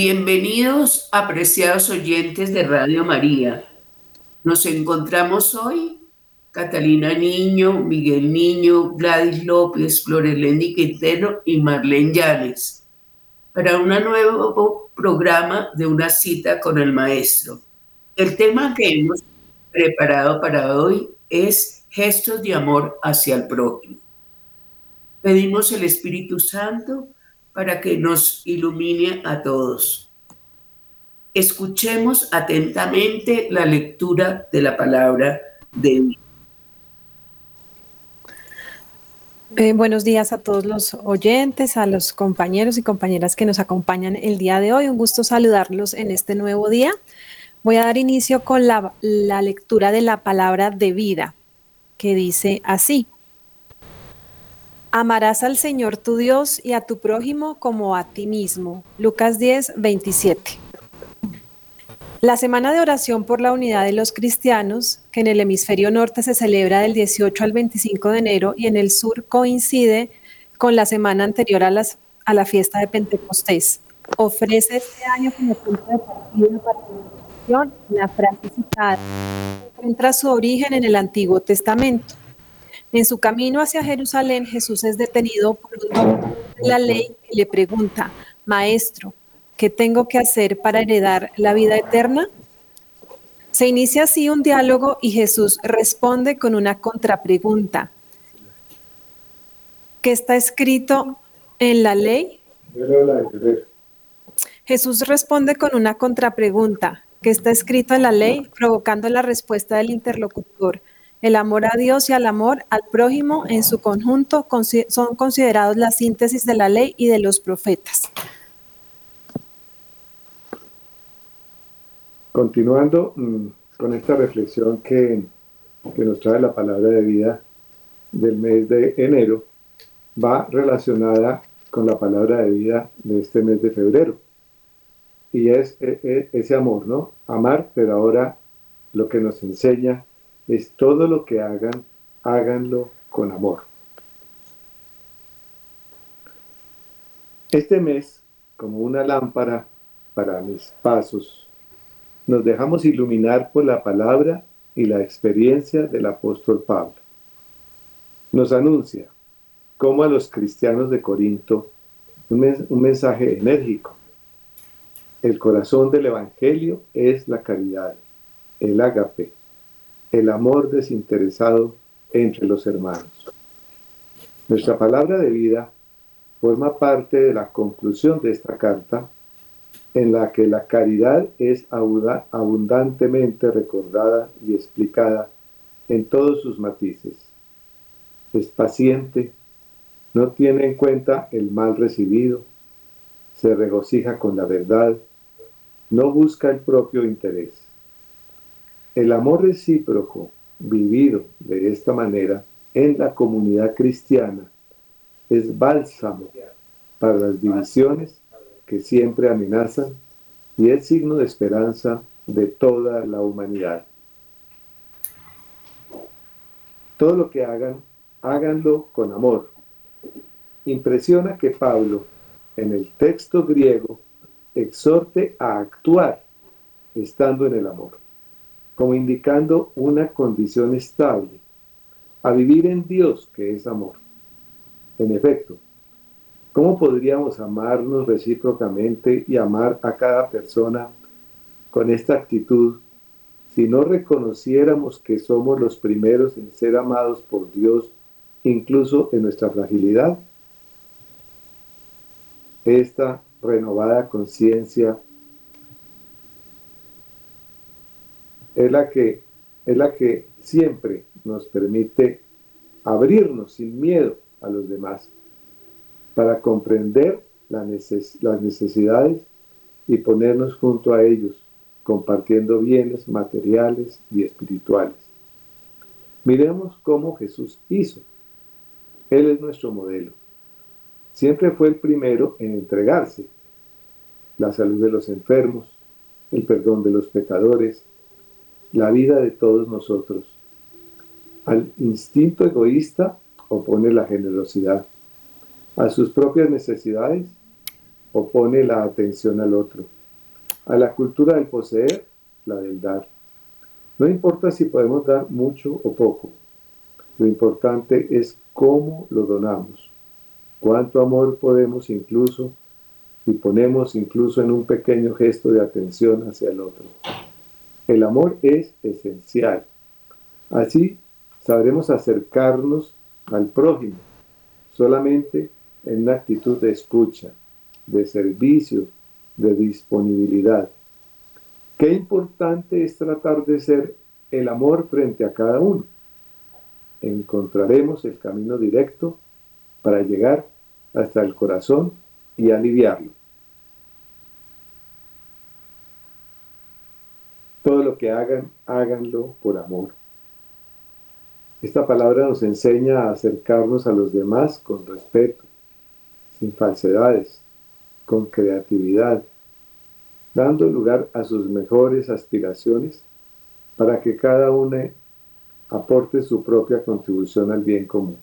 Bienvenidos, apreciados oyentes de Radio María. Nos encontramos hoy, Catalina Niño, Miguel Niño, Gladys López, Florelendi Quintero y Marlene Llanes, para un nuevo programa de una cita con el maestro. El tema que hemos preparado para hoy es gestos de amor hacia el prójimo. Pedimos el Espíritu Santo para que nos ilumine a todos. Escuchemos atentamente la lectura de la palabra de Dios. Eh, buenos días a todos los oyentes, a los compañeros y compañeras que nos acompañan el día de hoy. Un gusto saludarlos en este nuevo día. Voy a dar inicio con la lectura de la palabra de vida, que dice así. Amarás al Señor tu Dios y a tu prójimo como a ti mismo. Lucas 10, 27. La semana de oración por la unidad de los cristianos, que en el hemisferio norte se celebra del 18 al 25 de enero y en el sur coincide con la semana anterior a, a la fiesta de Pentecostés, ofrece este año como punto de partida para la frase citada encuentra su origen en el Antiguo Testamento en su camino hacia Jerusalén, Jesús es detenido por un doctor de la ley que le pregunta, Maestro, ¿qué tengo que hacer para heredar la vida eterna? Se inicia así un diálogo y Jesús responde con una contrapregunta. ¿Qué está escrito en la ley? Jesús responde con una contrapregunta. ¿Qué está escrito en la ley? Provocando la respuesta del interlocutor. El amor a Dios y al amor al prójimo en su conjunto son considerados la síntesis de la ley y de los profetas. Continuando mm, con esta reflexión que, nos trae la palabra de vida del mes de enero, va relacionada con la palabra de vida de este mes de febrero. Y es e, e, ese amor, ¿no? Amar, pero ahora lo que nos enseña es todo lo que hagan, háganlo con amor. Este mes, como una lámpara para mis pasos, nos dejamos iluminar por la palabra y la experiencia del apóstol Pablo. Nos anuncia, como a los cristianos de Corinto, un, un mensaje enérgico. El corazón del Evangelio es la caridad, el agape, el amor desinteresado entre los hermanos. Nuestra palabra de vida forma parte de la conclusión de esta carta en la que la caridad es abundantemente recordada y explicada en todos sus matices. Es paciente, no tiene en cuenta el mal recibido, se regocija con la verdad, no busca el propio interés el amor recíproco vivido de esta manera en la comunidad cristiana es bálsamo para las divisiones que siempre amenazan y es signo de esperanza de toda la humanidad. Todo lo que hagan, háganlo con amor. Impresiona que Pablo, en el texto griego, exhorte a actuar estando en el amor como indicando una condición estable, a vivir en Dios, que es amor. En efecto, ¿cómo podríamos amarnos recíprocamente y amar a cada persona con esta actitud si no reconociéramos que somos los primeros en ser amados por Dios, incluso en nuestra fragilidad? Esta renovada conciencia es la que, es la que siempre nos permite abrirnos sin miedo a los demás para comprender las necesidades y ponernos junto a ellos, compartiendo bienes materiales y espirituales. Miremos cómo Jesús hizo. Él es nuestro modelo. Siempre fue el primero en entregarse. La salud de los enfermos, el perdón de los pecadores, la vida de todos nosotros. Al instinto egoísta opone la generosidad. A sus propias necesidades, o pone la atención al otro. A la cultura del poseer, la del dar. No importa si podemos dar mucho o poco. Lo importante es cómo lo donamos. Cuánto amor podemos incluso y ponemos incluso en un pequeño gesto de atención hacia el otro. El amor es esencial. Así sabremos acercarnos al prójimo solamente en una actitud de escucha, de servicio, de disponibilidad. Qué importante es tratar de ser el amor frente a cada uno. Encontraremos el camino directo para llegar hasta el corazón y aliviarlo. Todo que hagan, háganlo por amor. Esta palabra nos enseña a acercarnos a los demás con respeto, sin falsedades, con creatividad, dando lugar a sus mejores aspiraciones para que cada uno aporte su propia contribución al bien común.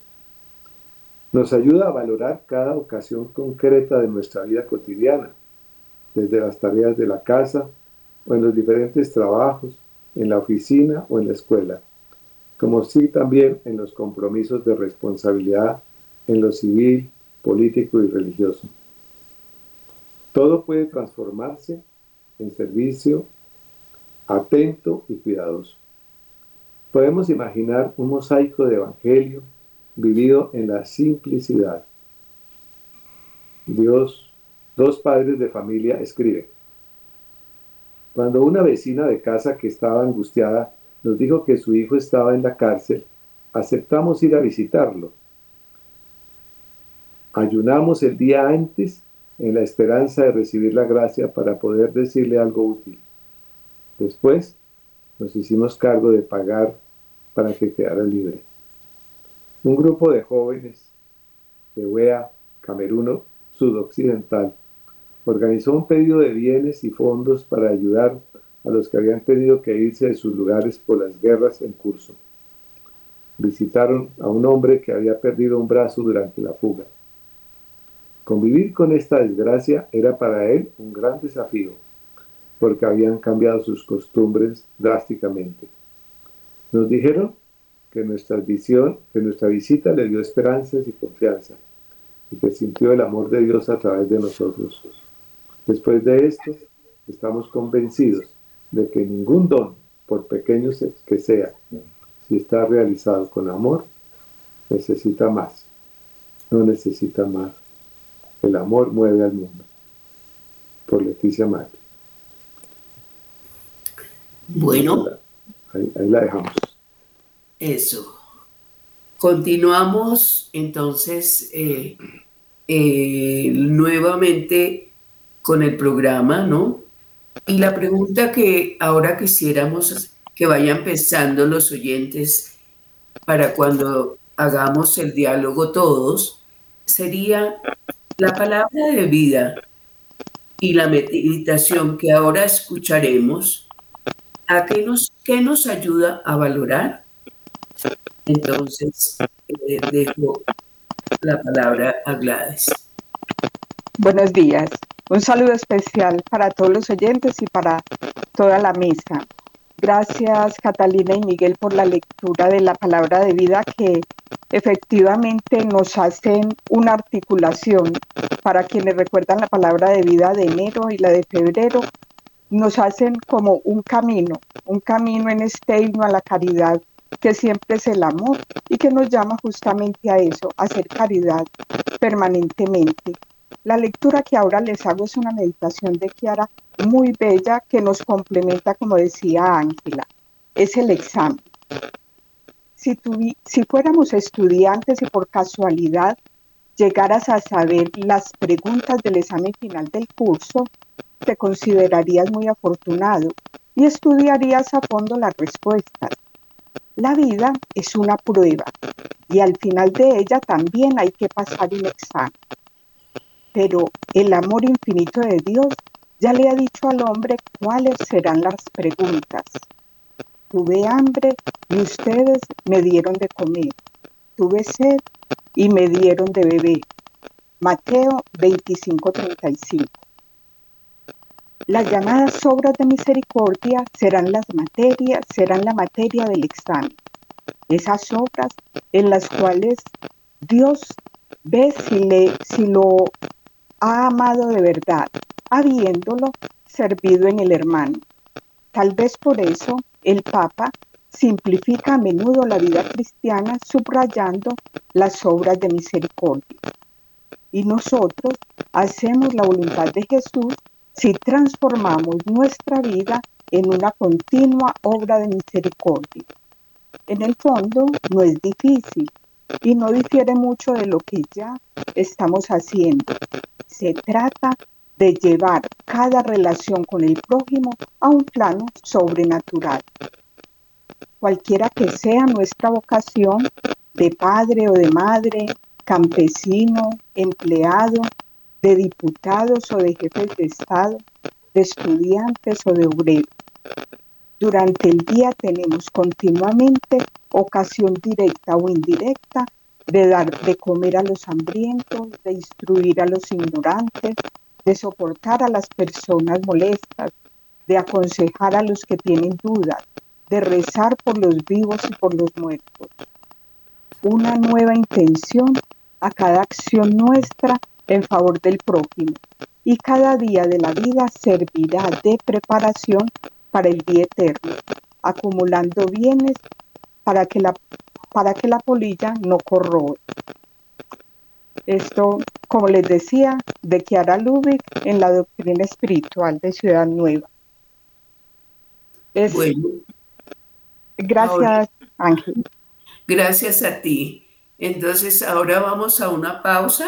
Nos ayuda a valorar cada ocasión concreta de nuestra vida cotidiana, desde las tareas de la casa o en los diferentes trabajos, en la oficina o en la escuela, como sí también en los compromisos de responsabilidad en lo civil, político y religioso. Todo puede transformarse en servicio atento y cuidadoso. Podemos imaginar un mosaico de evangelio vivido en la simplicidad. Dios, dos padres de familia escriben. Cuando una vecina de casa que estaba angustiada nos dijo que su hijo estaba en la cárcel, aceptamos ir a visitarlo. Ayunamos el día antes en la esperanza de recibir la gracia para poder decirle algo útil. Después nos hicimos cargo de pagar para que quedara libre. Un grupo de jóvenes de UEA, Camerún Sudoccidental, organizó un pedido de bienes y fondos para ayudar a los que habían tenido que irse de sus lugares por las guerras en curso. Visitaron a un hombre que había perdido un brazo durante la fuga. Convivir con esta desgracia era para él un gran desafío, porque habían cambiado sus costumbres drásticamente. Nos dijeron que nuestra visión, que nuestra visita le dio esperanzas y confianza, y que sintió el amor de Dios a través de nosotros. Después de esto, estamos convencidos de que ningún don, por pequeño que sea, si está realizado con amor, necesita más. No necesita más. El amor mueve al mundo. Por Leticia Mayo. Bueno. Ahí, ahí la dejamos. Eso. Continuamos entonces eh, eh, nuevamente con el programa, ¿no? Y la pregunta que ahora quisiéramos que vayan pensando los oyentes para cuando hagamos el diálogo todos sería la palabra de vida y la meditación que ahora escucharemos, ¿a qué nos, qué nos ayuda a valorar? Entonces, eh, dejo la palabra a Gladys. Buenos días. Un saludo especial para todos los oyentes y para toda la mesa. Gracias Catalina y Miguel por la lectura de la palabra de vida que efectivamente nos hacen una articulación para quienes recuerdan la palabra de vida de enero y la de febrero, nos hacen como un camino, un camino en este himno a la caridad que siempre es el amor y que nos llama justamente a eso, a hacer caridad permanentemente. La lectura que ahora les hago es una meditación de Kiara muy bella que nos complementa, como decía Ángela. Es el examen. Si, fuéramos estudiantes y por casualidad llegaras a saber las preguntas del examen final del curso, te considerarías muy afortunado y estudiarías a fondo las respuestas. La vida es una prueba y al final de ella también hay que pasar un examen pero el amor infinito de Dios ya le ha dicho al hombre cuáles serán las preguntas. Tuve hambre y ustedes me dieron de comer. Tuve sed y me dieron de beber. Mateo 25:35. Las llamadas obras de misericordia serán las materias, serán la materia del examen. Esas obras en las cuales Dios ve si, le, si lo ha amado de verdad, habiéndolo servido en el hermano. Tal vez por eso el Papa simplifica a menudo la vida cristiana subrayando las obras de misericordia. Y nosotros hacemos la voluntad de Jesús si transformamos nuestra vida en una continua obra de misericordia. En el fondo no es difícil y no difiere mucho de lo que ya estamos haciendo. Se trata de llevar cada relación con el prójimo a un plano sobrenatural. Cualquiera que sea nuestra vocación, de padre o de madre, campesino, empleado, de diputados o de jefes de Estado, de estudiantes o de obreros. Durante el día tenemos continuamente ocasión directa o indirecta de dar de comer a los hambrientos, de instruir a los ignorantes, de soportar a las personas molestas, de aconsejar a los que tienen dudas, de rezar por los vivos y por los muertos. Una nueva intención a cada acción nuestra en favor del prójimo y cada día de la vida servirá de preparación para el día eterno, acumulando bienes para que la, para que la polilla no corroe. Esto, como les decía, de Kiara Lubick en la doctrina espiritual de Ciudad Nueva. bueno, gracias, Ángel. Gracias a ti. Entonces, ahora vamos a una pausa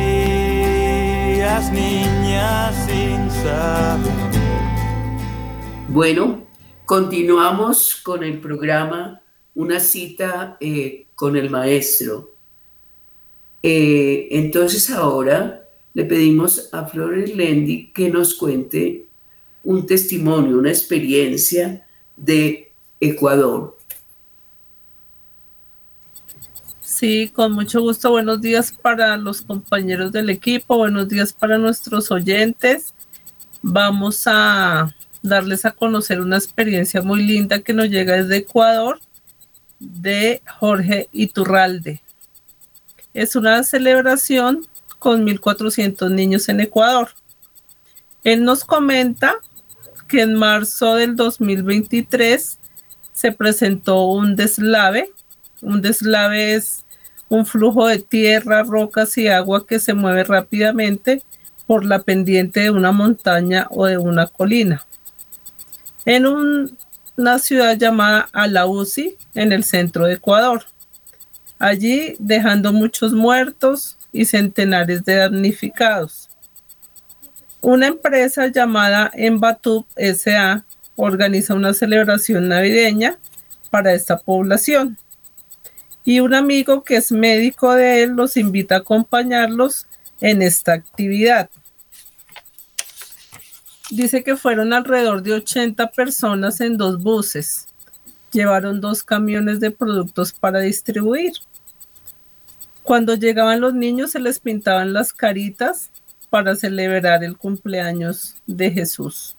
Niñas sin saber. Bueno, continuamos con el programa Una cita eh, con el maestro. Eh, entonces ahora le pedimos a Flores Lendi que nos cuente un testimonio, una experiencia de Ecuador. Sí, con mucho gusto. Buenos días para los compañeros del equipo, buenos días para nuestros oyentes. Vamos a darles a conocer una experiencia muy linda que nos llega desde Ecuador de Jorge Iturralde. Es una celebración con 1.400 niños en Ecuador. Él nos comenta que en marzo del 2023 se presentó un deslave. Un deslave es un flujo de tierra, rocas y agua que se mueve rápidamente por la pendiente de una montaña o de una colina. En una ciudad llamada Alausi, en el centro de Ecuador. Allí dejando muchos muertos y centenares de damnificados. Una empresa llamada Embatub SA organiza una celebración navideña para esta población y un amigo que es médico de él los invita a acompañarlos en esta actividad. Dice que fueron alrededor de 80 personas en dos buses. Llevaron dos camiones de productos para distribuir. Cuando llegaban los niños se les pintaban las caritas para celebrar el cumpleaños de Jesús.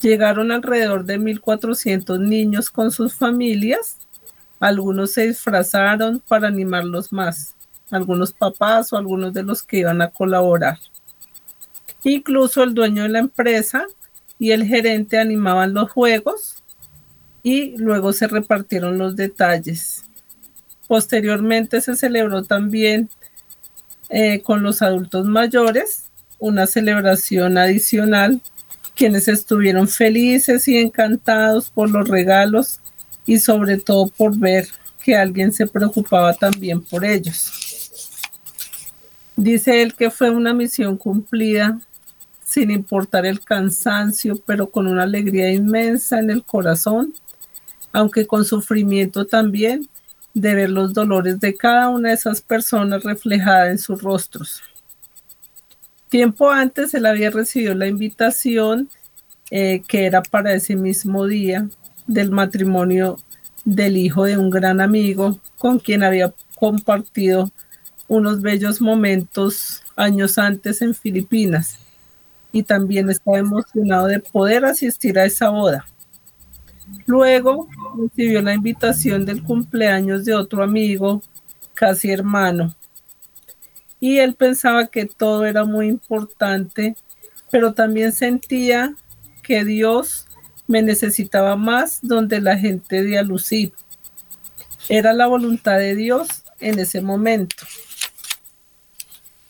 Llegaron alrededor de 1.400 niños con sus familias algunos se disfrazaron para animarlos más, algunos papás o algunos de los que iban a colaborar. Incluso el dueño de la empresa y el gerente animaban los juegos y luego se repartieron los detalles. Posteriormente se celebró también eh, con los adultos mayores una celebración adicional, quienes estuvieron felices y encantados por los regalos y sobre todo por ver que alguien se preocupaba también por ellos. Dice él que fue una misión cumplida sin importar el cansancio, pero con una alegría inmensa en el corazón, aunque con sufrimiento también de ver los dolores de cada una de esas personas reflejada en sus rostros. Tiempo antes él había recibido la invitación eh, que era para ese mismo día del matrimonio del hijo de un gran amigo con quien había compartido unos bellos momentos años antes en Filipinas y también estaba emocionado de poder asistir a esa boda. Luego recibió la invitación del cumpleaños de otro amigo, casi hermano, y él pensaba que todo era muy importante, pero también sentía que Dios me necesitaba más donde la gente de. Era la voluntad de Dios en ese momento.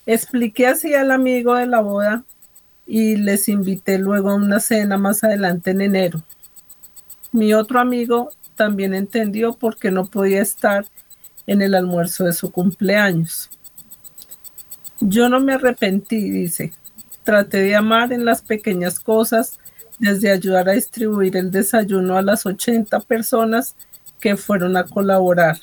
Expliqué así al amigo de la boda y les invité luego a una cena más adelante en enero. Mi otro amigo también entendió por qué no podía estar en el almuerzo de su cumpleaños. Yo no me arrepentí, dice. Traté de amar en las pequeñas cosas, desde ayudar a distribuir el desayuno a las 80 personas que fueron a colaborar,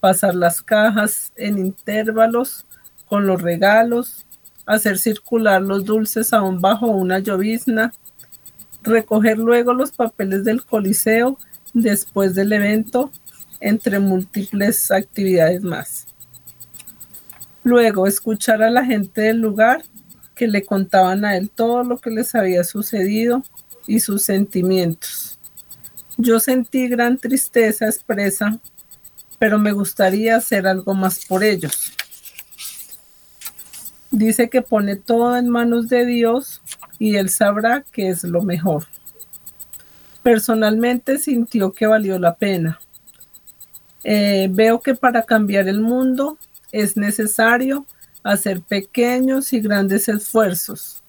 pasar las cajas en intervalos con los regalos, hacer circular los dulces aún bajo una llovizna, recoger luego los papeles del coliseo después del evento, entre múltiples actividades más. Luego, escuchar a la gente del lugar que le contaban a él todo lo que les había sucedido y sus sentimientos. Yo sentí gran tristeza expresa, pero me gustaría hacer algo más por ellos dice que pone todo en manos de Dios y él sabrá que es lo mejor. Personalmente sintió que valió la pena. Eh, veo que para cambiar el mundo es necesario hacer pequeños y grandes esfuerzos.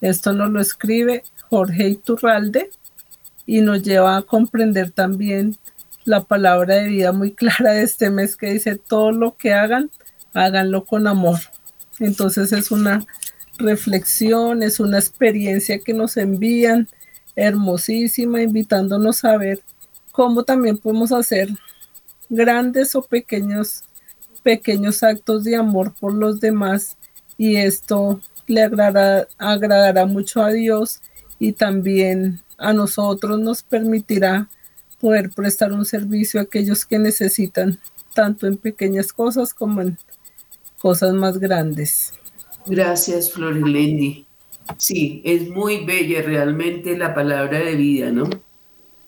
Esto nos lo escribe Jorge Iturralde y nos lleva a comprender también la palabra de vida muy clara de este mes que dice todo lo que hagan, háganlo con amor. Entonces es una reflexión, es una experiencia que nos envían hermosísima, invitándonos a ver cómo también podemos hacer grandes o pequeños pequeños actos de amor por los demás y esto le agradará, agradará mucho a Dios y también a nosotros nos permitirá poder prestar un servicio a aquellos que necesitan, tanto en pequeñas cosas como en cosas más grandes. Gracias, Florilendi. Sí, es muy bella realmente la palabra de vida, ¿no?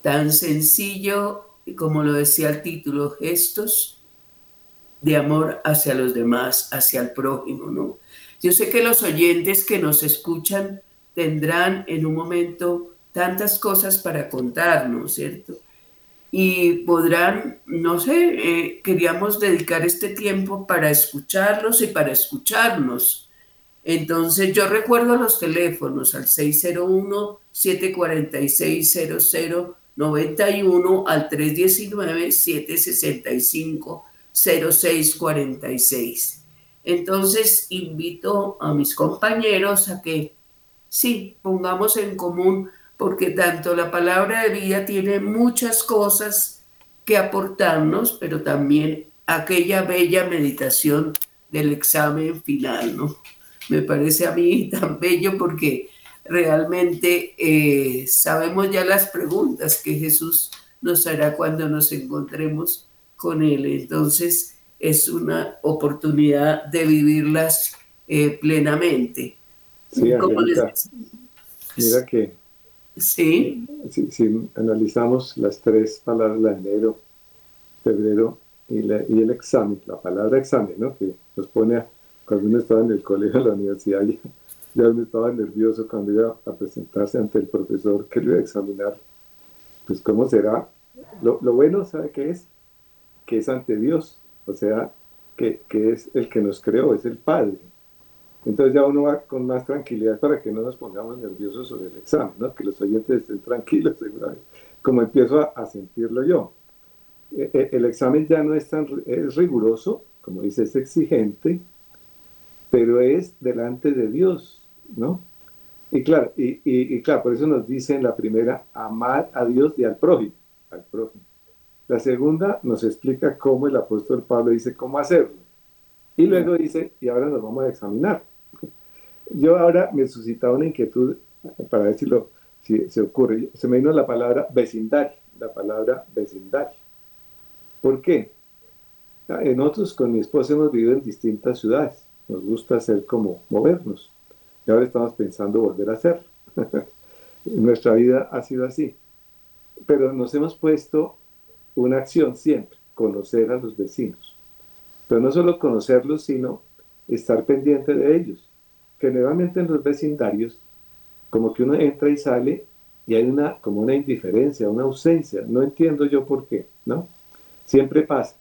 Tan sencillo, como lo decía el título, gestos de amor hacia los demás, hacia el prójimo, ¿no? Yo sé que los oyentes que nos escuchan tendrán en un momento tantas cosas para contarnos, ¿cierto? y podrán, no sé, eh, queríamos dedicar este tiempo para escucharlos y para escucharnos. Entonces yo recuerdo los teléfonos al 601-746-0091, al 319-765-0646. Entonces invito a mis compañeros a que sí, pongamos en común porque tanto la palabra de vida tiene muchas cosas que aportarnos, pero también aquella bella meditación del examen final, ¿no? Me parece a mí tan bello porque realmente eh, sabemos ya las preguntas que Jesús nos hará cuando nos encontremos con Él. Entonces es una oportunidad de vivirlas eh, plenamente. Sí, mira que Sí. Si, analizamos las tres palabras, la de enero, febrero y, el examen, la palabra examen, ¿no? Que nos pone, a, cuando uno estaba en el colegio, en la universidad, ya me estaba nervioso cuando iba a presentarse ante el profesor que lo iba a examinar. Pues, ¿cómo será? Lo, lo bueno, ¿sabe qué es? Que es ante Dios, o sea, que, que, es el que nos creó, es el Padre. Entonces ya uno va con más tranquilidad para que no nos pongamos nerviosos sobre el examen, ¿no? que los oyentes estén tranquilos, como empiezo a, sentirlo yo. E, e, el examen ya no es tan es riguroso, como dice, es exigente, pero es delante de Dios, ¿no? Y claro, y, y, claro, por eso nos dice en la primera, amar a Dios y al prójimo, al prójimo. La segunda nos explica cómo el apóstol Pablo dice cómo hacerlo. Y luego dice, y ahora nos vamos a examinar. Yo ahora me suscitaba una inquietud para ver si, lo, si se ocurre. Se me vino la palabra vecindario, la palabra vecindario. ¿Por qué? Nosotros con mi esposa hemos vivido en distintas ciudades. Nos gusta hacer como movernos. Y ahora estamos pensando volver a hacerlo. Nuestra vida ha sido así. Pero nos hemos puesto una acción siempre, conocer a los vecinos. Pero no solo conocerlos, sino estar pendiente de ellos. Generalmente en los vecindarios, como que uno entra y sale y hay una, como una indiferencia, una ausencia. No entiendo yo por qué, ¿no? Siempre pasa.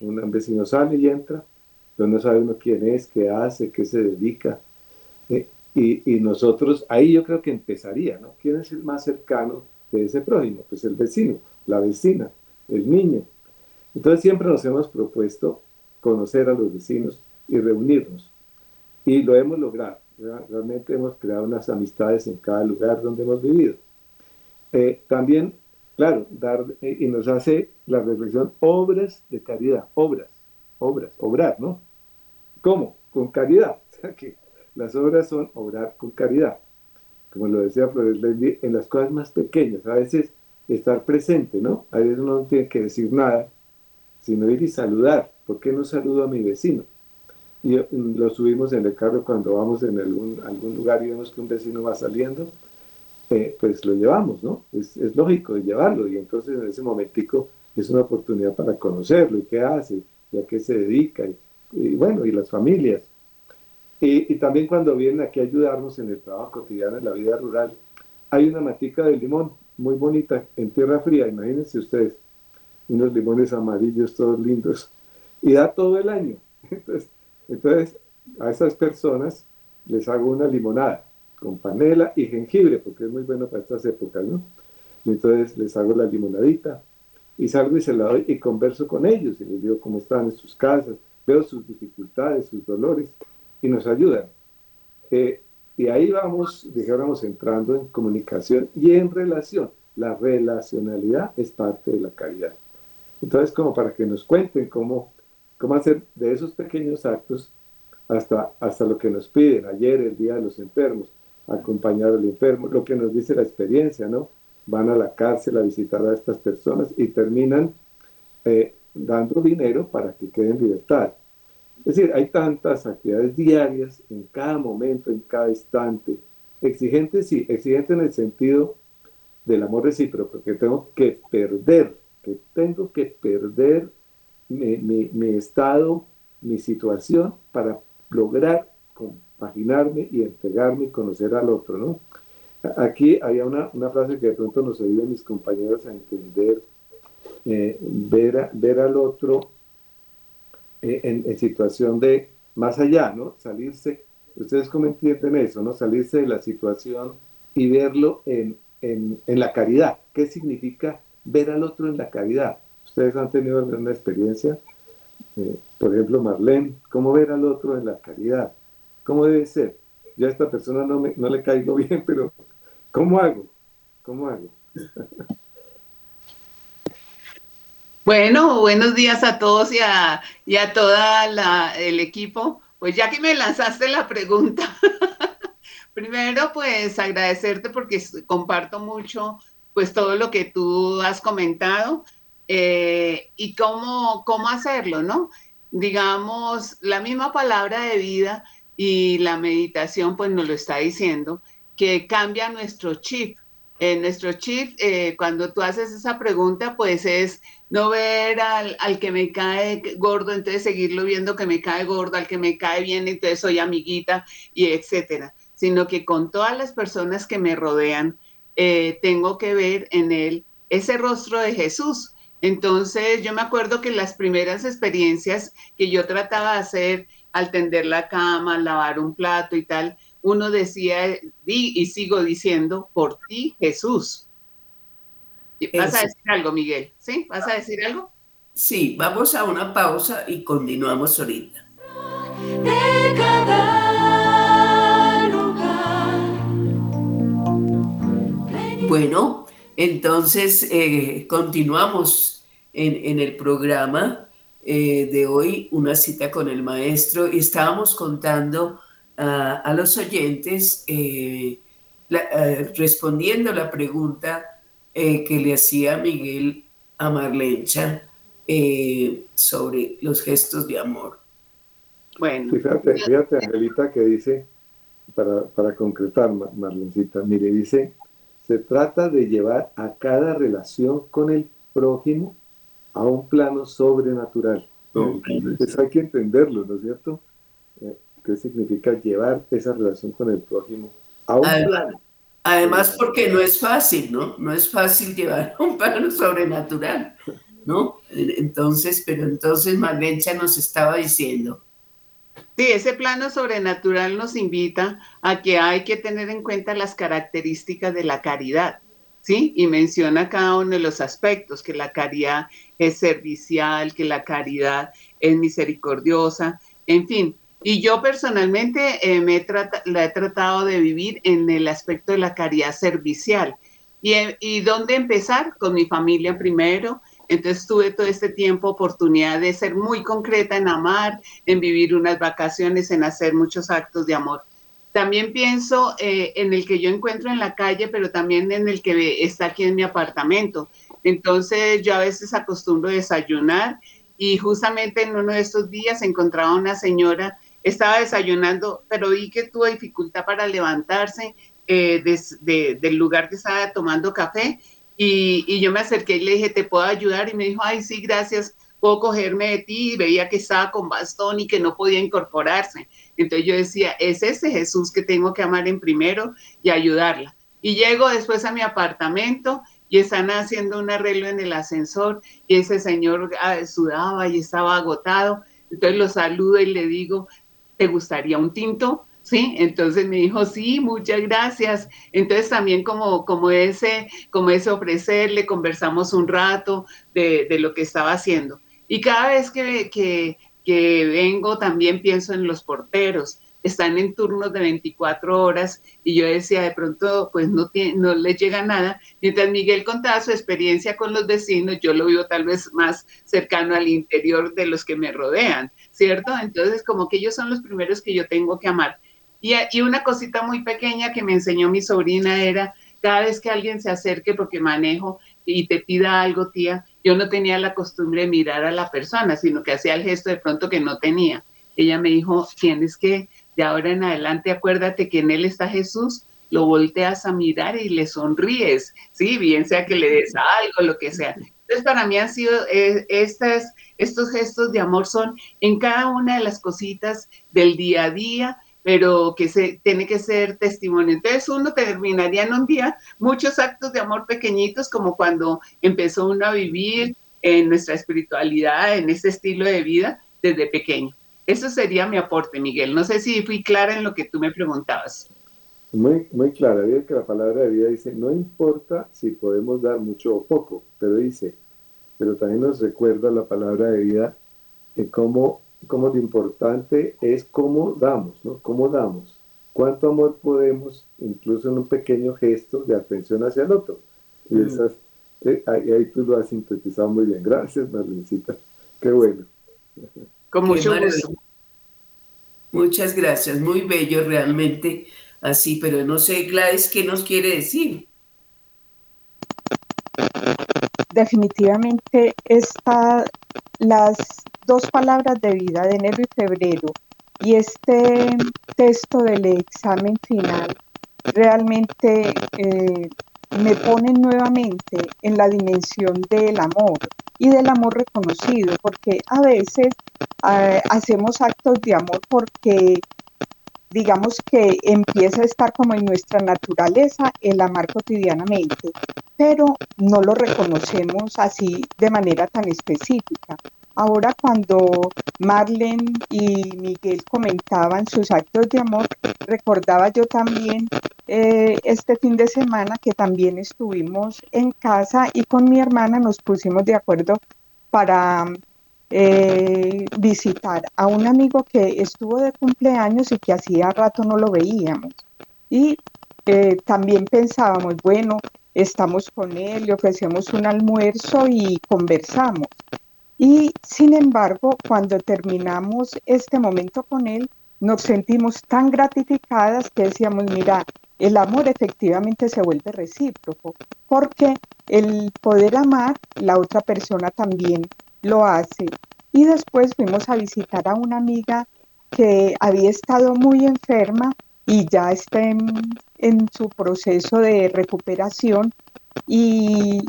Un vecino sale y entra, pero no sabe uno quién es, qué hace, qué se dedica. Eh, y, y, nosotros, ahí yo creo que empezaría, ¿no? ¿Quién es el más cercano de ese prójimo? Pues el vecino, la vecina, el niño. Entonces siempre nos hemos propuesto conocer a los vecinos y reunirnos. Y lo hemos logrado. Realmente hemos creado unas amistades en cada lugar donde hemos vivido. Eh, también, claro, dar, eh, y nos hace la reflexión, obras de caridad, obras, obras, obrar, ¿no? ¿Cómo? Con caridad. que las obras son obrar con caridad. Como lo decía Flores Lendy, en las cosas más pequeñas, a veces estar presente, ¿no? A veces no tiene que decir nada, sino ir y saludar. ¿Por qué no saludo a mi vecino? Y mm, lo subimos en el carro cuando vamos en algún, lugar y vemos que un vecino va saliendo, eh, pues lo llevamos, ¿no? Es, es lógico llevarlo y entonces en ese momentico es una oportunidad para conocerlo y qué hace y a qué se dedica y, bueno, y las familias. Y, y, también cuando vienen aquí a ayudarnos en el trabajo cotidiano, en la vida rural, hay una matica de limón muy bonita en tierra fría, imagínense ustedes, unos limones amarillos todos lindos, y da todo el año. Entonces, a esas personas les hago una limonada con panela y jengibre, porque es muy bueno para estas épocas, ¿no? Y entonces les hago la limonadita y salgo y se la doy y converso con ellos y les digo cómo están en sus casas, veo sus dificultades, sus dolores y nos ayudan. Eh, y ahí vamos, dijéramos, entrando en comunicación y en relación. La relacionalidad es parte de la calidad. Entonces, como para que nos cuenten cómo, cómo hacer de esos pequeños actos hasta, hasta lo que nos piden ayer, el Día de los Enfermos, acompañar al enfermo, lo que nos dice la experiencia, ¿no? Van a la cárcel a visitar a estas personas y terminan eh, dando dinero para que queden en libertad. Es decir, hay tantas actividades diarias en cada momento, en cada instante. Exigentes, sí, exigente en el sentido del amor recíproco, que tengo que perder, que tengo que perder mi, mi, estado, mi situación para lograr compaginarme y entregarme y conocer al otro, ¿no? Aquí había una, una frase que de pronto nos ayuda a mis compañeros a entender, eh, ver, ver al otro eh, en, situación de más allá, ¿no? Salirse, ustedes cómo entienden eso, ¿no? Salirse de la situación y verlo en, en, en, la caridad. ¿Qué significa ver al otro en la caridad? Ustedes han tenido alguna experiencia, eh, por ejemplo, Marlene, ¿cómo ver al otro en la caridad? ¿Cómo debe ser? Yo a esta persona no, me, no le caigo bien, pero ¿cómo hago? ¿Cómo hago? Bueno, buenos días a todos y a, y a todo el equipo. Pues ya que me lanzaste la pregunta, primero pues agradecerte porque comparto mucho pues todo lo que tú has comentado eh, y cómo, cómo hacerlo, ¿no? Digamos, la misma palabra de vida y la meditación pues nos lo está diciendo, que cambia nuestro chip. En nuestro chip, eh, cuando tú haces esa pregunta, pues es no ver al, al, que me cae gordo, entonces seguirlo viendo que me cae gordo, al que me cae bien, entonces soy amiguita y etcétera, sino que con todas las personas que me rodean, eh, tengo que ver en él ese rostro de Jesús. Entonces yo me acuerdo que las primeras experiencias que yo trataba de hacer al tender la cama, lavar un plato y tal, uno decía, di y sigo diciendo, por ti Jesús. ¿Vas a decir algo, Miguel? ¿Sí? ¿Vas a decir algo? Sí, vamos a una pausa y continuamos ahorita. Bueno, entonces eh, continuamos en, el programa eh, de hoy, una cita con el maestro, y estábamos contando a los oyentes, eh, respondiendo la pregunta que le hacía Miguel a Marlencha sobre los gestos de amor. Bueno. Fíjate, fíjate, Angelita, que dice, para, para concretar, Marlencita, mire, dice, se trata de llevar a cada relación con el prójimo a un plano sobrenatural. Eso hay que entenderlo, ¿no es cierto? ¿Qué significa llevar esa relación con el prójimo a un plano? Además, porque no es fácil, ¿no? No es fácil llevar a un plano sobrenatural, ¿no? Entonces, pero entonces Marlencha nos estaba diciendo, Sí, ese plano sobrenatural nos invita a que hay que tener en cuenta las características de la caridad, ¿sí? Y menciona cada uno de los aspectos, que la caridad es servicial, que la caridad es misericordiosa, en fin. Y yo personalmente eh, me la he tratado de vivir en el aspecto de la caridad servicial. ¿Y, ¿Y dónde empezar? Con mi familia primero, entonces tuve todo este tiempo oportunidad de ser muy concreta en amar, en vivir unas vacaciones, en hacer muchos actos de amor. También pienso eh, en el que yo encuentro en la calle, pero también en el que está aquí en mi apartamento. Entonces yo a veces acostumbro desayunar y justamente en uno de estos días encontraba una señora, estaba desayunando, pero vi que tuvo dificultad para levantarse eh, del lugar que estaba tomando café y, yo me acerqué y le dije, ¿te puedo ayudar? Y me dijo, ay, sí, gracias, puedo cogerme de ti. Y veía que estaba con bastón y que no podía incorporarse. Entonces yo decía, es ese Jesús que tengo que amar en primero y ayudarla. Y llego después a mi apartamento y están haciendo un arreglo en el ascensor y ese señor ah, sudaba y estaba agotado. Entonces lo saludo y le digo, ¿te gustaría un tinto? ¿sí? Entonces me dijo, sí, muchas gracias. Entonces también como, como, ese, como ese ofrecerle, conversamos un rato de, lo que estaba haciendo. Y cada vez que, que, vengo también pienso en los porteros. Están en turnos de 24 horas y yo decía, de pronto, pues no, tiene, no les llega nada. Mientras Miguel contaba su experiencia con los vecinos, yo lo vivo tal vez más cercano al interior de los que me rodean, ¿cierto? Entonces, como que ellos son los primeros que yo tengo que amar. Y, una cosita muy pequeña que me enseñó mi sobrina era, cada vez que alguien se acerque porque manejo y te pida algo, tía, yo no tenía la costumbre de mirar a la persona, sino que hacía el gesto de pronto que no tenía. Ella me dijo, tienes que, de ahora en adelante, acuérdate que en él está Jesús, lo volteas a mirar y le sonríes, ¿sí? Bien sea que le des algo, lo que sea. Entonces, para mí han sido eh, estas, estos gestos de amor son en cada una de las cositas del día a día, pero que se tiene que ser testimonio. Entonces uno terminaría en un día muchos actos de amor pequeñitos, como cuando empezó uno a vivir en nuestra espiritualidad, en ese estilo de vida desde pequeño. Eso sería mi aporte, Miguel. No sé si fui clara en lo que tú me preguntabas. Muy, muy clara. Dice que la palabra de vida dice, no importa si podemos dar mucho o poco, pero dice, pero también nos recuerda la palabra de vida de cómo como lo importante es cómo damos, ¿no? ¿Cómo damos? ¿Cuánto amor podemos, incluso en un pequeño gesto de atención hacia el otro? Y mm. esas, eh, ahí, tú lo has sintetizado muy bien. Gracias, Marlencita. Qué bueno. Con mucho gusto. Muchas gracias, muy bello realmente así, pero no sé, Gladys, ¿qué nos quiere decir? Definitivamente está las dos palabras de vida de enero y febrero y este texto del examen final realmente eh, me pone nuevamente en la dimensión del amor y del amor reconocido, porque a veces eh, hacemos actos de amor porque digamos que empieza a estar como en nuestra naturaleza el amar cotidianamente, pero no lo reconocemos así de manera tan específica. Ahora cuando Marlene y Miguel comentaban sus actos de amor, recordaba yo también eh, este fin de semana que también estuvimos en casa y con mi hermana nos pusimos de acuerdo para eh, visitar a un amigo que estuvo de cumpleaños y que hacía rato no lo veíamos. Y eh, también pensábamos, bueno, estamos con él, le ofrecemos un almuerzo y conversamos. Y sin embargo, cuando terminamos este momento con él, nos sentimos tan gratificadas que decíamos, mira, el amor efectivamente se vuelve recíproco, porque el poder amar, la otra persona también lo hace. Y después fuimos a visitar a una amiga que había estado muy enferma y ya está en, su proceso de recuperación y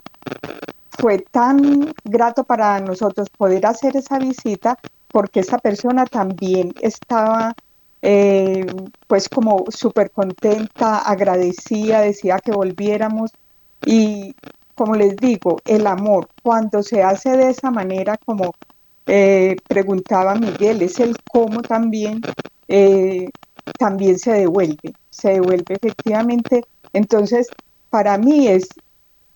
fue tan grato para nosotros poder hacer esa visita porque esa persona también estaba eh, pues como súper contenta, agradecida, decía que volviéramos y como les digo, el amor cuando se hace de esa manera como eh, preguntaba Miguel, es el cómo también, eh, también se devuelve, se devuelve efectivamente. Entonces, para mí es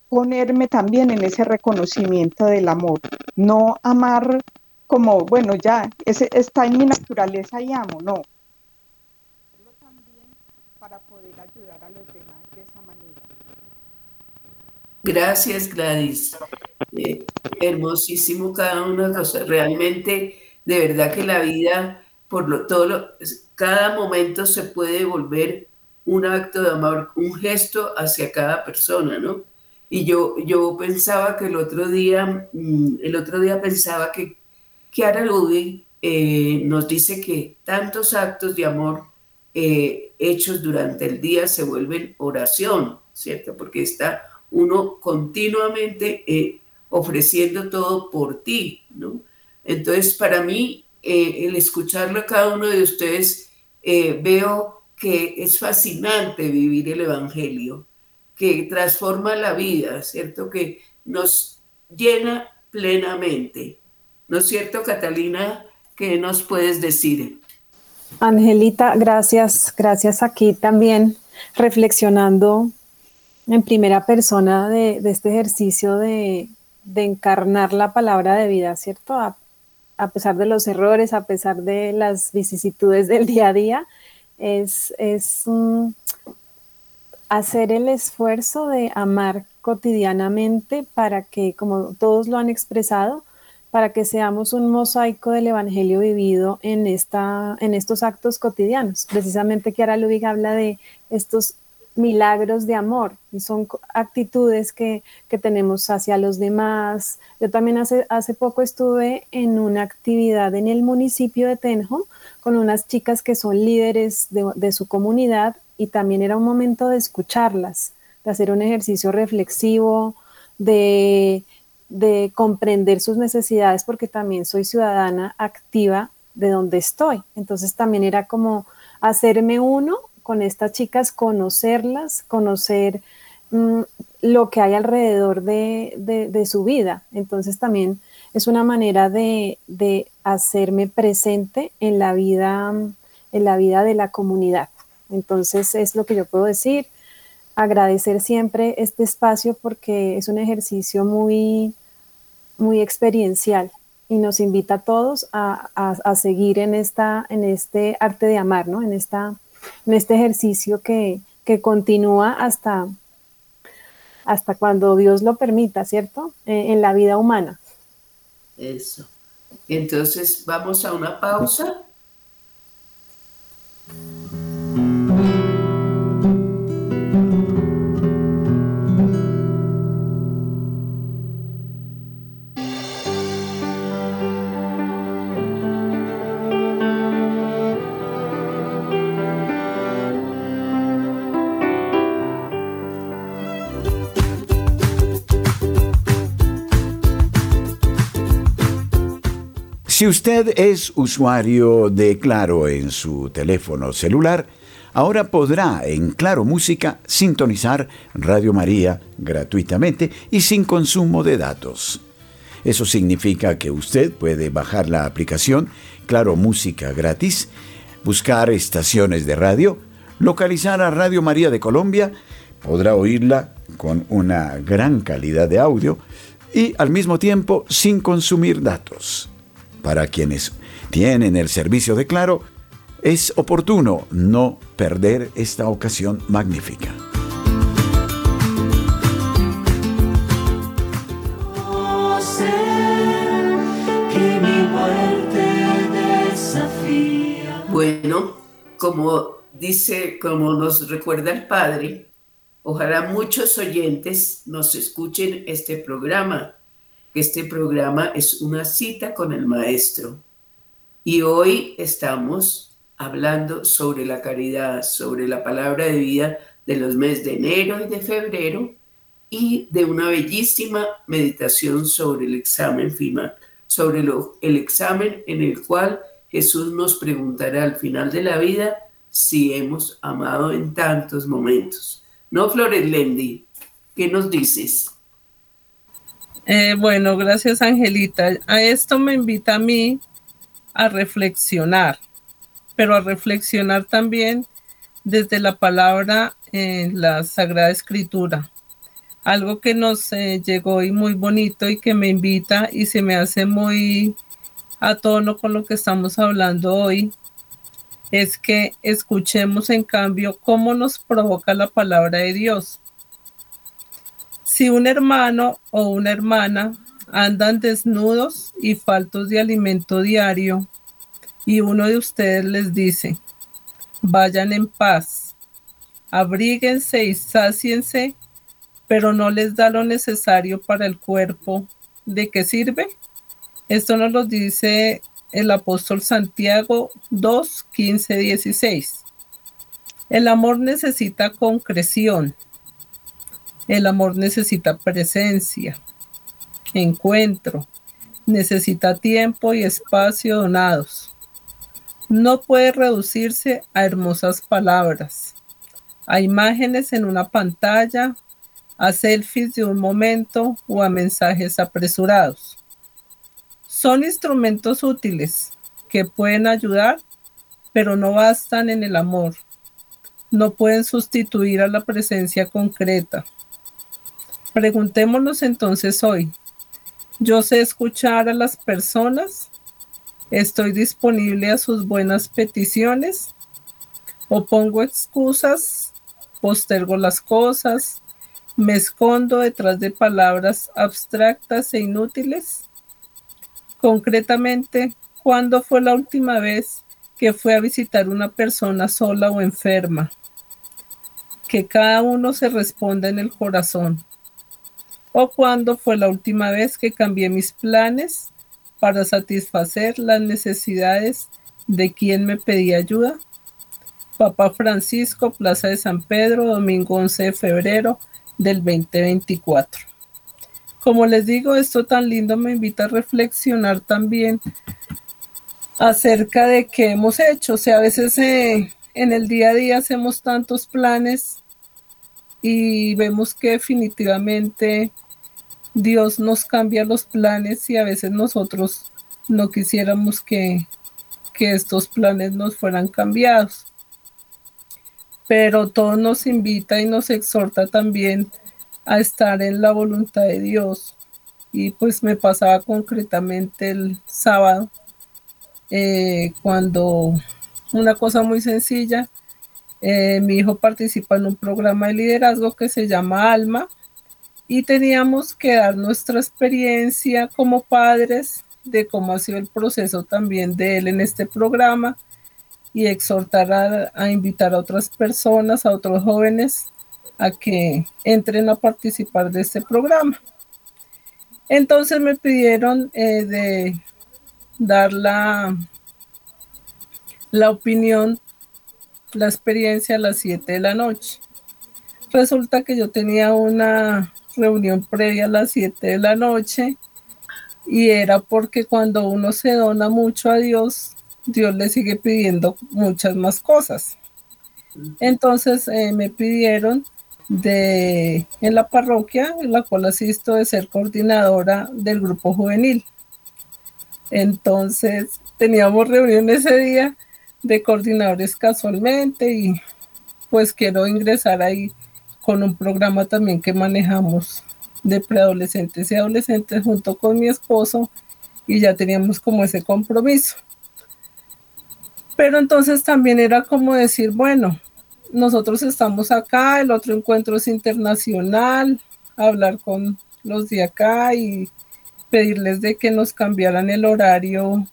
ponerme también en ese reconocimiento del amor, no amar como, bueno, ya, está en mi naturaleza y amo, no. Para poder ayudar a los demás. Gracias, Gladys. Eh, hermosísimo cada una de los Realmente, de verdad que la vida, por lo, todo lo, cada momento se puede volver un acto de amor, un gesto hacia cada persona, ¿no? Y yo, yo pensaba que el otro día, mm, el otro día pensaba que Kiara Ludwig eh, nos dice que tantos actos de amor eh, hechos durante el día se vuelven oración, ¿cierto? Porque está uno continuamente eh, ofreciendo todo por ti, ¿no? Entonces, para mí, el escucharlo a cada uno de ustedes, veo que es fascinante vivir el Evangelio que transforma la vida, ¿cierto? Que nos llena plenamente. ¿No es cierto, Catalina? ¿Qué nos puedes decir? Angelita, gracias, gracias aquí también reflexionando en primera persona de, este ejercicio de, encarnar la palabra de vida, ¿cierto? A, pesar de los errores, a pesar de las vicisitudes del día a día, es, hacer el esfuerzo de amar cotidianamente para que, como todos lo han expresado, para que seamos un mosaico del Evangelio vivido en, estos actos cotidianos. Precisamente Kiara Ludwig habla de estos milagros de amor y son actitudes que, tenemos hacia los demás. Yo también hace, hace poco estuve en una actividad en el municipio de Tenjo con unas chicas que son líderes de, de su comunidad y también era un momento de escucharlas, de hacer un ejercicio reflexivo, de, comprender sus necesidades, porque también soy ciudadana activa de donde estoy. Entonces también era como hacerme uno con estas chicas, conocerlas, conocer mm, lo que hay alrededor de, su vida. Entonces también es una manera de, de, hacerme presente en la vida, en la vida de la comunidad. Entonces es lo que yo puedo decir. Agradecer siempre este espacio porque es un ejercicio muy, muy experiencial y nos invita a todos a, seguir en, esta, en este arte de amar, ¿no? en, esta, en este ejercicio que, continúa hasta, hasta cuando Dios lo permita, ¿cierto? Eh, en la vida humana. Eso. Entonces vamos a una pausa. Si usted es usuario de Claro en su teléfono celular, ahora podrá en Claro Música sintonizar Radio María gratuitamente y sin consumo de datos. Eso significa que usted puede bajar la aplicación Claro Música gratis, buscar estaciones de radio, localizar a Radio María de Colombia, podrá oírla con una gran calidad de audio y al mismo tiempo sin consumir datos. Para quienes tienen el servicio de Claro, es oportuno no perder esta ocasión magnífica. Bueno, como dice, como nos recuerda el Padre, ojalá muchos oyentes nos escuchen este programa, este programa es una cita con el Maestro. Y hoy estamos hablando sobre la caridad, sobre la palabra de vida de los meses de enero y de febrero y de una bellísima meditación sobre el examen final, sobre el examen en el cual Jesús nos preguntará al final de la vida si hemos amado en tantos momentos. ¿No, Flores Lendi? ¿Qué nos dices? Eh, bueno, gracias Angelita. A esto me invita a mí a reflexionar, pero a reflexionar también desde la palabra en la Sagrada Escritura. Algo que nos eh, llegó y muy bonito y que me invita y se me hace muy a tono con lo que estamos hablando hoy es que escuchemos en cambio cómo nos provoca la palabra de Dios. Si un hermano o una hermana andan desnudos y faltos de alimento diario y uno de ustedes les dice, vayan en paz, abríguense y sáciense, pero no les da lo necesario para el cuerpo, ¿de qué sirve? Esto nos lo dice el apóstol Santiago 2, 15, 16. El amor necesita concreción. El amor necesita presencia, encuentro, necesita tiempo y espacio donados. No puede reducirse a hermosas palabras, a imágenes en una pantalla, a selfies de un momento o a mensajes apresurados. Son instrumentos útiles que pueden ayudar, pero no bastan en el amor. No pueden sustituir a la presencia concreta. Preguntémonos entonces hoy, ¿yo sé escuchar a las personas? ¿Estoy disponible a sus buenas peticiones? ¿O pongo excusas? ¿Postergo las cosas? ¿Me escondo detrás de palabras abstractas e inútiles? Concretamente, ¿cuándo fue la última vez que fue a visitar una persona sola o enferma? Que cada uno se responda en el corazón. ¿O cuándo fue la última vez que cambié mis planes para satisfacer las necesidades de quien me pedía ayuda? Papa Francisco, Plaza de San Pedro, domingo 11 de febrero del 2024 como les digo, esto tan lindo me invita a reflexionar también acerca de qué hemos hecho. O sea, a veces eh, en el día a día hacemos tantos planes y vemos que definitivamente Dios nos cambia los planes y a veces nosotros no quisiéramos que, que estos planes nos fueran cambiados. Pero todo nos invita y nos exhorta también a estar en la voluntad de Dios. Y pues me pasaba concretamente el sábado, eh, cuando una cosa muy sencilla, eh, mi hijo participa en un programa de liderazgo que se llama Alma y teníamos que dar nuestra experiencia como padres de cómo ha sido el proceso también de él en este programa y exhortar a, invitar a otras personas, a otros jóvenes a que entren a participar de este programa. Entonces me pidieron eh, de dar la, la opinión, la experiencia a las 7 de la noche. Resulta que yo tenía una reunión previa a las 7 de la noche y era porque cuando uno se dona mucho a Dios, Dios le sigue pidiendo muchas más cosas. Entonces eh, me pidieron de en la parroquia en la cual asisto de ser coordinadora del grupo juvenil. Entonces teníamos reunión ese día de coordinadores casualmente y pues quiero ingresar ahí con un programa también que manejamos de preadolescentes y adolescentes junto con mi esposo y ya teníamos como ese compromiso. Pero entonces también era como decir, bueno, nosotros estamos acá, el otro encuentro es internacional, hablar con los de acá y pedirles de que nos cambiaran el horario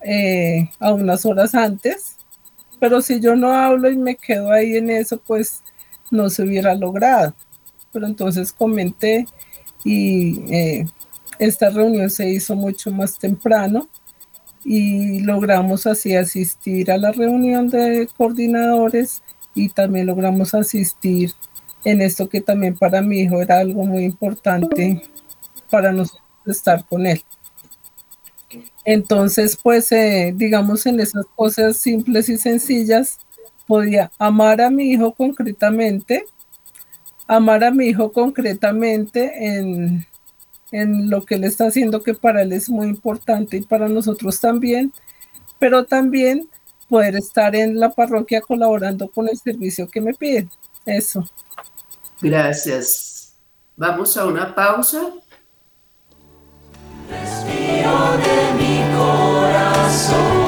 eh, a unas horas antes. Pero si yo no hablo y me quedo ahí en eso, pues no se hubiera logrado. Pero entonces comenté y eh, esta reunión se hizo mucho más temprano y logramos así asistir a la reunión de coordinadores y también logramos asistir en esto que también para mi hijo era algo muy importante para nosotros estar con él. Entonces, pues, eh, digamos, en esas cosas simples y sencillas, podía amar a mi hijo concretamente, amar a mi hijo concretamente en, en lo que él está haciendo, que para él es muy importante y para nosotros también, pero también poder estar en la parroquia colaborando con el servicio que me piden. Eso. Gracias. Vamos a una pausa. Respiro de mi corazón.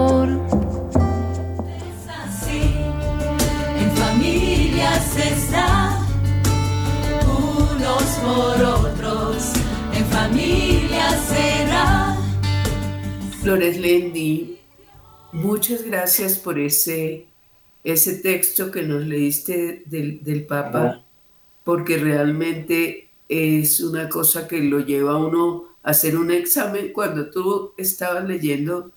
Flores Lendi, muchas gracias por ese, ese texto que nos leíste del, del Papa, porque realmente es una cosa que lo lleva a uno a hacer un examen. Cuando tú estabas leyendo,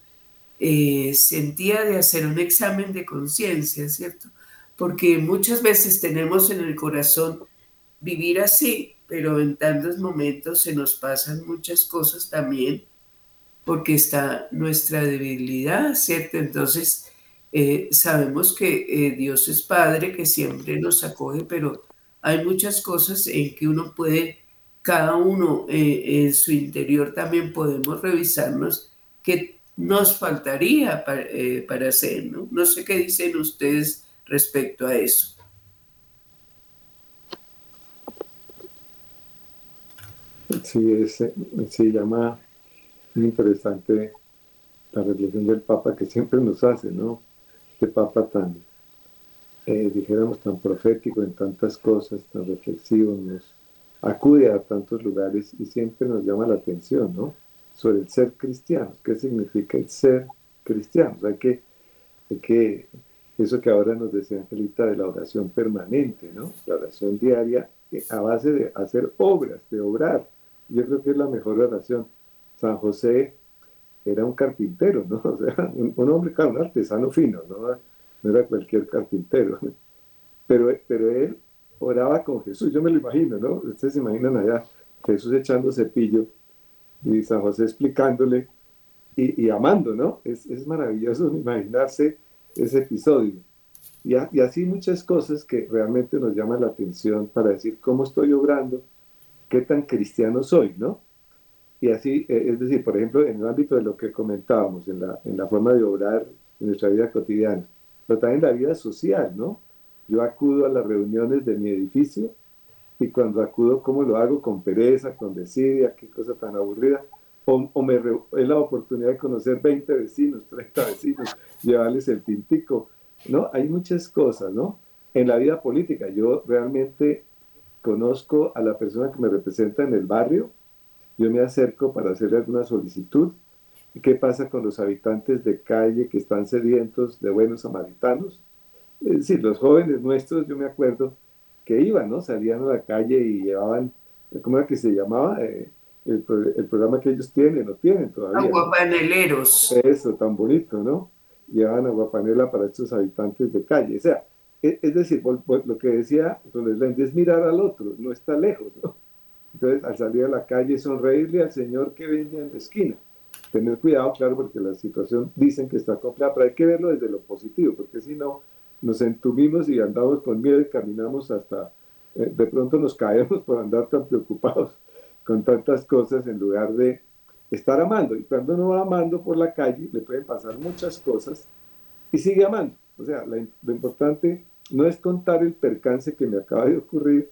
eh, sentía de hacer un examen de conciencia, ¿cierto? Porque muchas veces tenemos en el corazón vivir así, pero en tantos momentos se nos pasan muchas cosas también porque está nuestra debilidad, ¿cierto? Entonces, eh, sabemos que eh, Dios es Padre, que siempre nos acoge, pero hay muchas cosas en que uno puede, cada uno eh, en su interior también podemos revisarnos qué nos faltaría para hacer, ¿no? No sé qué dicen ustedes respecto a eso. Sí, se llama muy interesante la reflexión del Papa que siempre nos hace, ¿no? Este Papa tan, eh, dijéramos, tan profético en tantas cosas, tan reflexivo, nos acude a tantos lugares y siempre nos llama la atención, ¿no? Sobre el ser cristiano, ¿qué significa el ser cristiano? O sea, que, que eso que ahora nos decía Angelita de la oración permanente, ¿no? La oración diaria eh, a base de hacer obras, de obrar. Yo creo que es la mejor oración San José era un carpintero, ¿no? O sea, un, hombre, claro, un artesano fino, ¿no? No era cualquier carpintero. Pero, pero él oraba con Jesús, yo me lo imagino, ¿no? Ustedes se imaginan allá Jesús echando cepillo y San José explicándole y, amando, ¿no? Es, es, maravilloso imaginarse ese episodio. Y, y, así muchas cosas que realmente nos llaman la atención para decir cómo estoy obrando qué tan cristiano soy, ¿no? Y así, eh, es decir, por ejemplo, en el ámbito de lo que comentábamos, en la, en la forma de obrar en nuestra vida cotidiana, pero también en la vida social, ¿no? Yo acudo a las reuniones de mi edificio y cuando acudo, ¿cómo lo hago? Con pereza, con desidia, qué cosa tan aburrida. O, o me es la oportunidad de conocer 20 vecinos, 30 vecinos, llevarles el tintico, ¿no? Hay muchas cosas, ¿no? En la vida política, yo realmente conozco a la persona que me representa en el barrio, yo me acerco para hacerle alguna solicitud. ¿Qué pasa con los habitantes de calle que están sedientos de buenos samaritanos? Es decir, los jóvenes nuestros, yo me acuerdo que iban, ¿no? Salían a la calle y llevaban, ¿cómo era que se llamaba? Eh, el, programa que ellos tienen, no tienen todavía. Aguapaneleros. Eso, tan bonito, ¿no? Llevaban aguapanela para estos habitantes de calle. O sea, es, decir, lo que decía Rolesland es mirar al otro, no está lejos, ¿no? Entonces, al salir a la calle, sonreírle al señor que vende en la esquina. Tener cuidado, claro, porque la situación dicen que está complicada, pero hay que verlo desde lo positivo, porque si no, nos entumimos y andamos con miedo y caminamos hasta, eh, de pronto nos caemos por andar tan preocupados con tantas cosas en lugar de estar amando. Y cuando uno va amando por la calle, le pueden pasar muchas cosas y sigue amando. O sea, lo importante no es contar el percance que me acaba de ocurrir,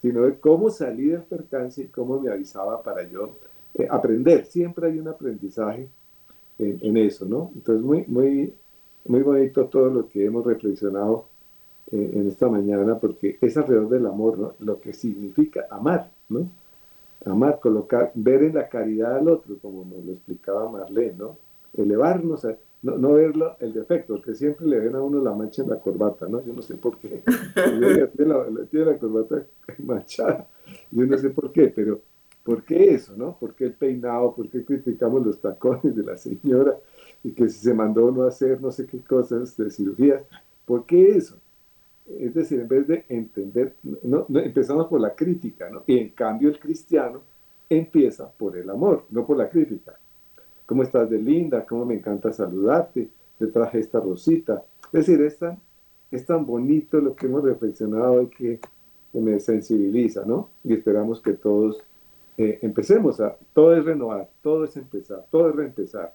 sino de cómo salí del percance y cómo me avisaba para yo eh, aprender. Siempre hay un aprendizaje en, eso, ¿no? Entonces, muy, muy, muy bonito todo lo que hemos reflexionado eh, en esta mañana, porque es alrededor del amor, ¿no? Lo que significa amar, ¿no? Amar, colocar, ver en la caridad al otro, como nos lo explicaba Marlene, ¿no? Elevarnos a, no, no verlo el defecto, porque siempre le ven a uno la mancha en la corbata, ¿no? Yo no sé por qué. tiene, la, la corbata manchada. Yo no sé por qué, pero ¿por qué eso, no? ¿Por qué el peinado? ¿Por qué criticamos los tacones de la señora? Y que si se mandó no hacer no sé qué cosas de cirugía. ¿Por qué eso? Es decir, en vez de entender, no, empezamos por la crítica, ¿no? Y en cambio el cristiano empieza por el amor, no por la crítica. ¿Cómo estás de linda? ¿Cómo me encanta saludarte? Te traje esta rosita. Es decir, es tan, es tan bonito lo que hemos reflexionado y que, me sensibiliza, ¿no? Y esperamos que todos eh, empecemos a, todo es renovar, todo es empezar, todo es reempezar.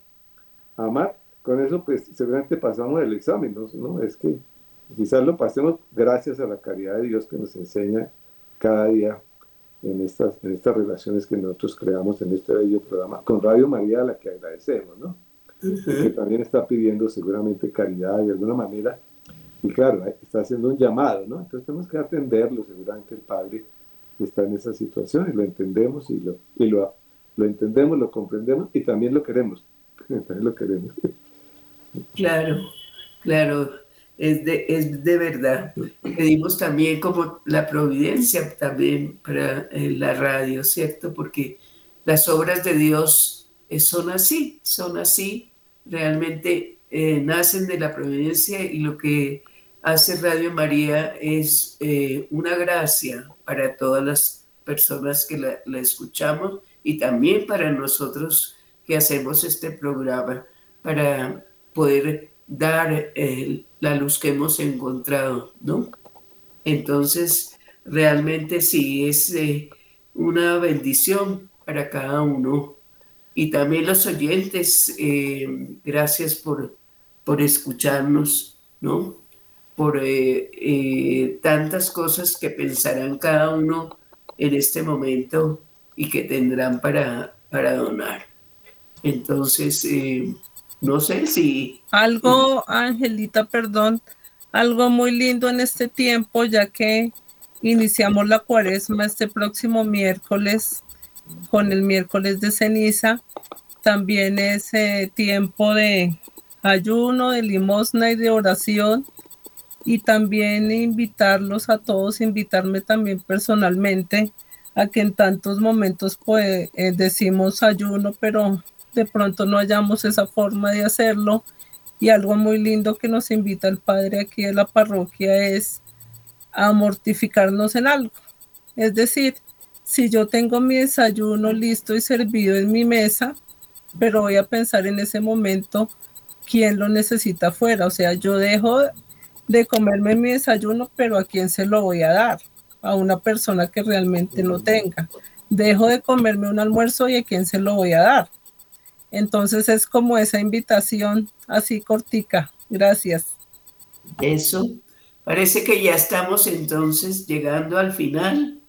Amar, con eso pues seguramente pasamos el examen, ¿no? ¿no? Es que quizás lo pasemos gracias a la caridad de Dios que nos enseña cada día en estas, en estas relaciones que nosotros creamos en este bello programa, con Radio María, a la que agradecemos, ¿no? Que también está pidiendo seguramente caridad de alguna manera, y claro, está haciendo un llamado, ¿no? Entonces tenemos que atenderlo, seguramente el Padre está en esa situación y lo entendemos y lo, y lo, lo entendemos, lo comprendemos y también lo queremos, también lo queremos. Claro, claro es de, es de verdad. Pedimos también como la providencia también para eh, la radio, ¿cierto? Porque las obras de Dios eh, son así, son así, realmente eh, nacen de la providencia y lo que hace Radio María es una gracia para todas las personas que la, la escuchamos y también para nosotros que hacemos este programa, para poder dar eh, la luz que hemos encontrado, ¿no? Entonces, realmente sí es eh, una bendición para cada uno. Y también los oyentes, eh, gracias por, por escucharnos, ¿no? Por tantas cosas que pensarán cada uno en este momento y que tendrán para, para donar. Entonces, no sé si... Algo, Angelita, perdón, algo muy lindo en este tiempo, ya que iniciamos la cuaresma este próximo miércoles con el miércoles de ceniza. También es eh, tiempo de ayuno, de limosna y de oración. Y también invitarlos a todos, invitarme también personalmente a que en tantos momentos pues eh, decimos ayuno, pero de pronto no hallamos esa forma de hacerlo. Y algo muy lindo que nos invita el Padre aquí de la parroquia es a mortificarnos en algo. Es decir, si yo tengo mi desayuno listo y servido en mi mesa, pero voy a pensar en ese momento quién lo necesita afuera. O sea, yo dejo de comerme mi desayuno, pero a quién se lo voy a dar, a una persona que realmente no tenga. dejo de comerme un almuerzo y a quién se lo voy a dar. Entonces es como esa invitación así cortica. Gracias. Eso. Parece que ya estamos entonces llegando al final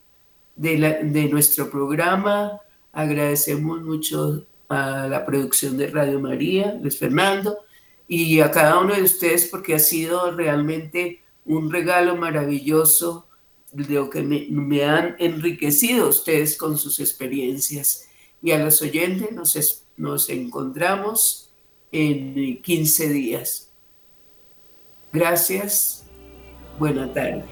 de, de nuestro programa. Agradecemos mucho a la producción de Radio María, Luis Fernando, y a cada uno de ustedes porque ha sido realmente un regalo maravilloso de lo que me, han enriquecido ustedes con sus experiencias. Y a los oyentes nos, nos encontramos en 15 días. Gracias. Buena tarde.